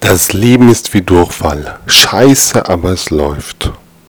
Das Leben ist wie Durchfall. Scheiße, aber es läuft.